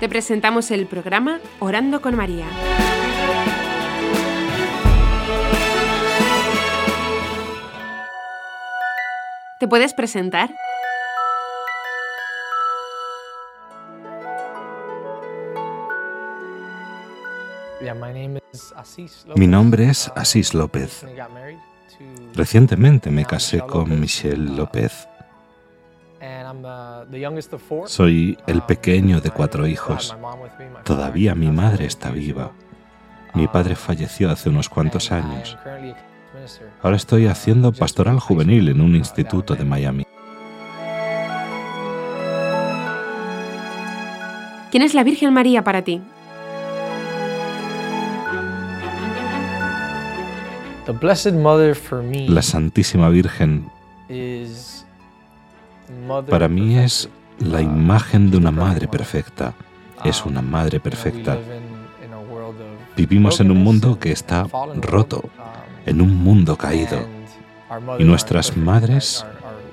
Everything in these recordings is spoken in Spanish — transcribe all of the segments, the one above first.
Te presentamos el programa Orando con María. ¿Te puedes presentar? Mi nombre es Asís López. Recientemente me casé con Michelle López. Soy el pequeño de cuatro hijos. Todavía mi madre está viva. Mi padre falleció hace unos cuantos años. Ahora estoy haciendo pastoral juvenil en un instituto de Miami. ¿Quién es la Virgen María para ti? La Santísima Virgen para mí es la imagen de una madre perfecta. Es una madre perfecta. Vivimos en un mundo que está roto, en un mundo caído. Y nuestras madres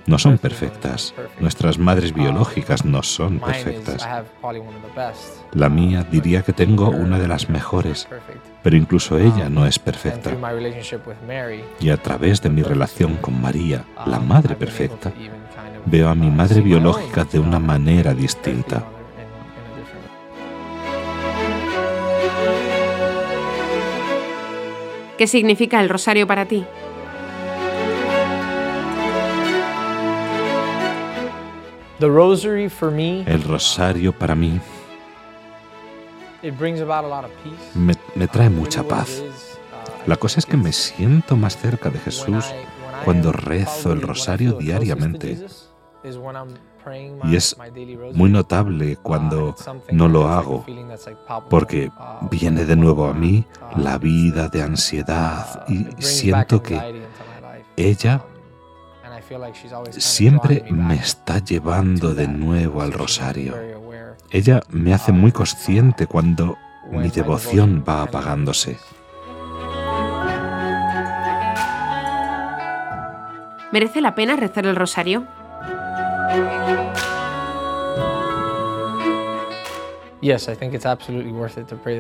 no son perfectas. Nuestras madres biológicas no son perfectas. La mía diría que tengo una de las mejores, pero incluso ella no es perfecta. Y a través de mi relación con María, la Madre Perfecta, veo a mi madre biológica de una manera distinta. ¿Qué significa el rosario para ti? El rosario para mí me, me, trae mucha paz. La cosa es que me siento más cerca de Jesús cuando rezo el rosario diariamente. Y es muy notable cuando no lo hago, porque viene de nuevo a mí la vida de ansiedad y siento que ella siempre me está llevando de nuevo al rosario. Ella me hace muy consciente cuando mi devoción va apagándose. ¿Merece la pena rezar el rosario?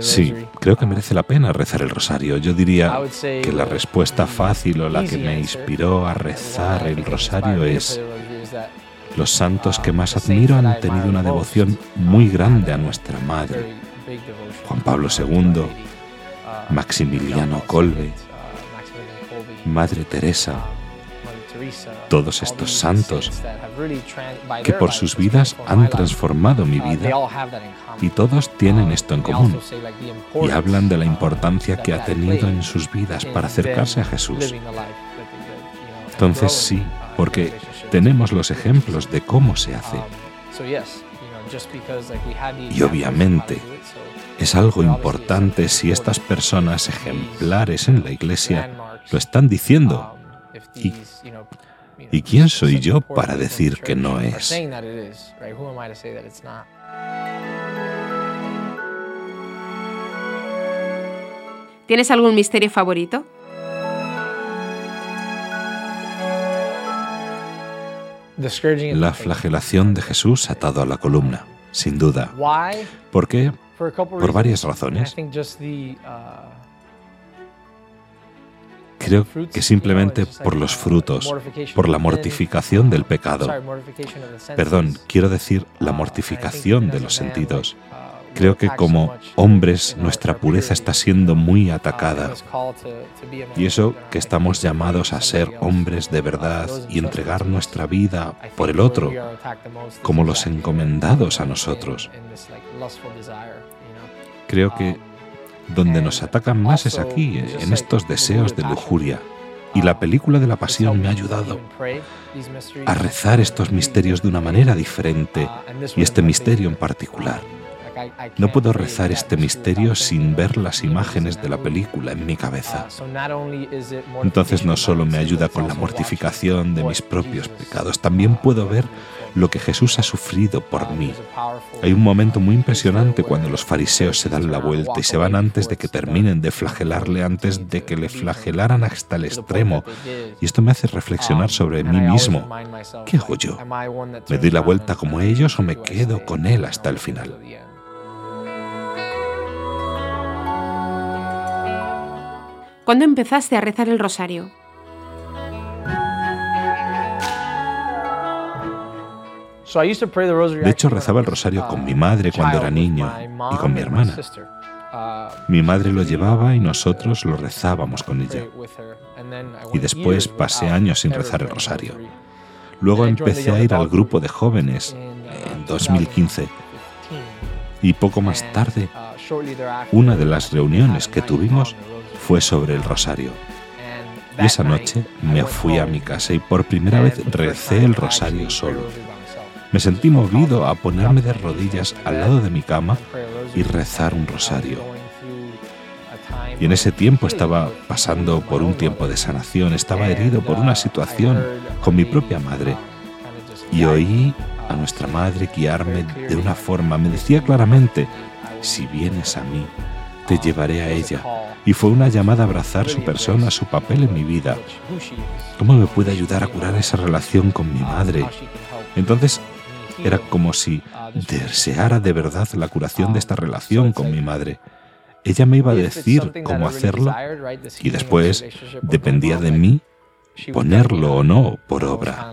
Sí, creo que merece la pena rezar el rosario. Yo diría que la respuesta fácil o la que me inspiró a rezar el rosario es los santos que más admiro han tenido una devoción muy grande a nuestra Madre. Juan Pablo II, Maximiliano Kolbe, Madre Teresa, todos estos santos que por sus vidas han transformado mi vida. y todos tienen esto en común. y hablan de la importancia que ha tenido en sus vidas para acercarse a Jesús. Entonces sí, porque tenemos los ejemplos de cómo se hace. Y obviamente es algo importante si estas personas ejemplares en la iglesia lo están diciendo y ¿Y quién soy yo para decir que no es? ¿Tienes algún misterio favorito? La flagelación de Jesús atado a la columna, sin duda. ¿Por qué? Por varias razones. Creo que simplemente por los frutos, por la mortificación del pecado. Perdón, quiero decir la mortificación de los sentidos. Creo que como hombres nuestra pureza está siendo muy atacada. Y eso que estamos llamados a ser hombres de verdad y entregar nuestra vida por el otro, como los encomendados a nosotros. Creo que donde nos atacan más es aquí, en estos deseos de lujuria. Y la película de la pasión me ha ayudado a rezar estos misterios de una manera diferente y este misterio en particular. No puedo rezar este misterio sin ver las imágenes de la película en mi cabeza. Entonces no solo me ayuda con la mortificación de mis propios pecados, también puedo ver lo que Jesús ha sufrido por mí. Hay un momento muy impresionante cuando los fariseos se dan la vuelta y se van antes de que terminen de flagelarle, antes de que le flagelaran hasta el extremo. Y esto me hace reflexionar sobre mí mismo. ¿Qué hago yo? ¿Me doy la vuelta como ellos o me quedo con él hasta el final? ¿Cuándo empezaste a rezar el rosario? De hecho, rezaba el rosario con mi madre cuando era niño y con mi hermana. Mi madre lo llevaba y nosotros lo rezábamos con ella. Y después pasé años sin rezar el rosario. Luego empecé a ir al grupo de jóvenes en 2015. Y poco más tarde, una de las reuniones que tuvimos fue sobre el rosario. Y esa noche me fui a mi casa y por primera vez recé el rosario solo. Me sentí movido a ponerme de rodillas al lado de mi cama y rezar un rosario. Y en ese tiempo estaba pasando por un tiempo de sanación, estaba herido por una situación con mi propia madre. Y oí a nuestra madre guiarme de una forma, me decía claramente, si vienes a mí, te llevaré a ella. Y fue una llamada a abrazar su persona, su papel en mi vida. ¿Cómo me puede ayudar a curar esa relación con mi madre? Entonces era como si deseara de verdad la curación de esta relación con mi madre. Ella me iba a decir cómo hacerlo y después dependía de mí ponerlo o no por obra.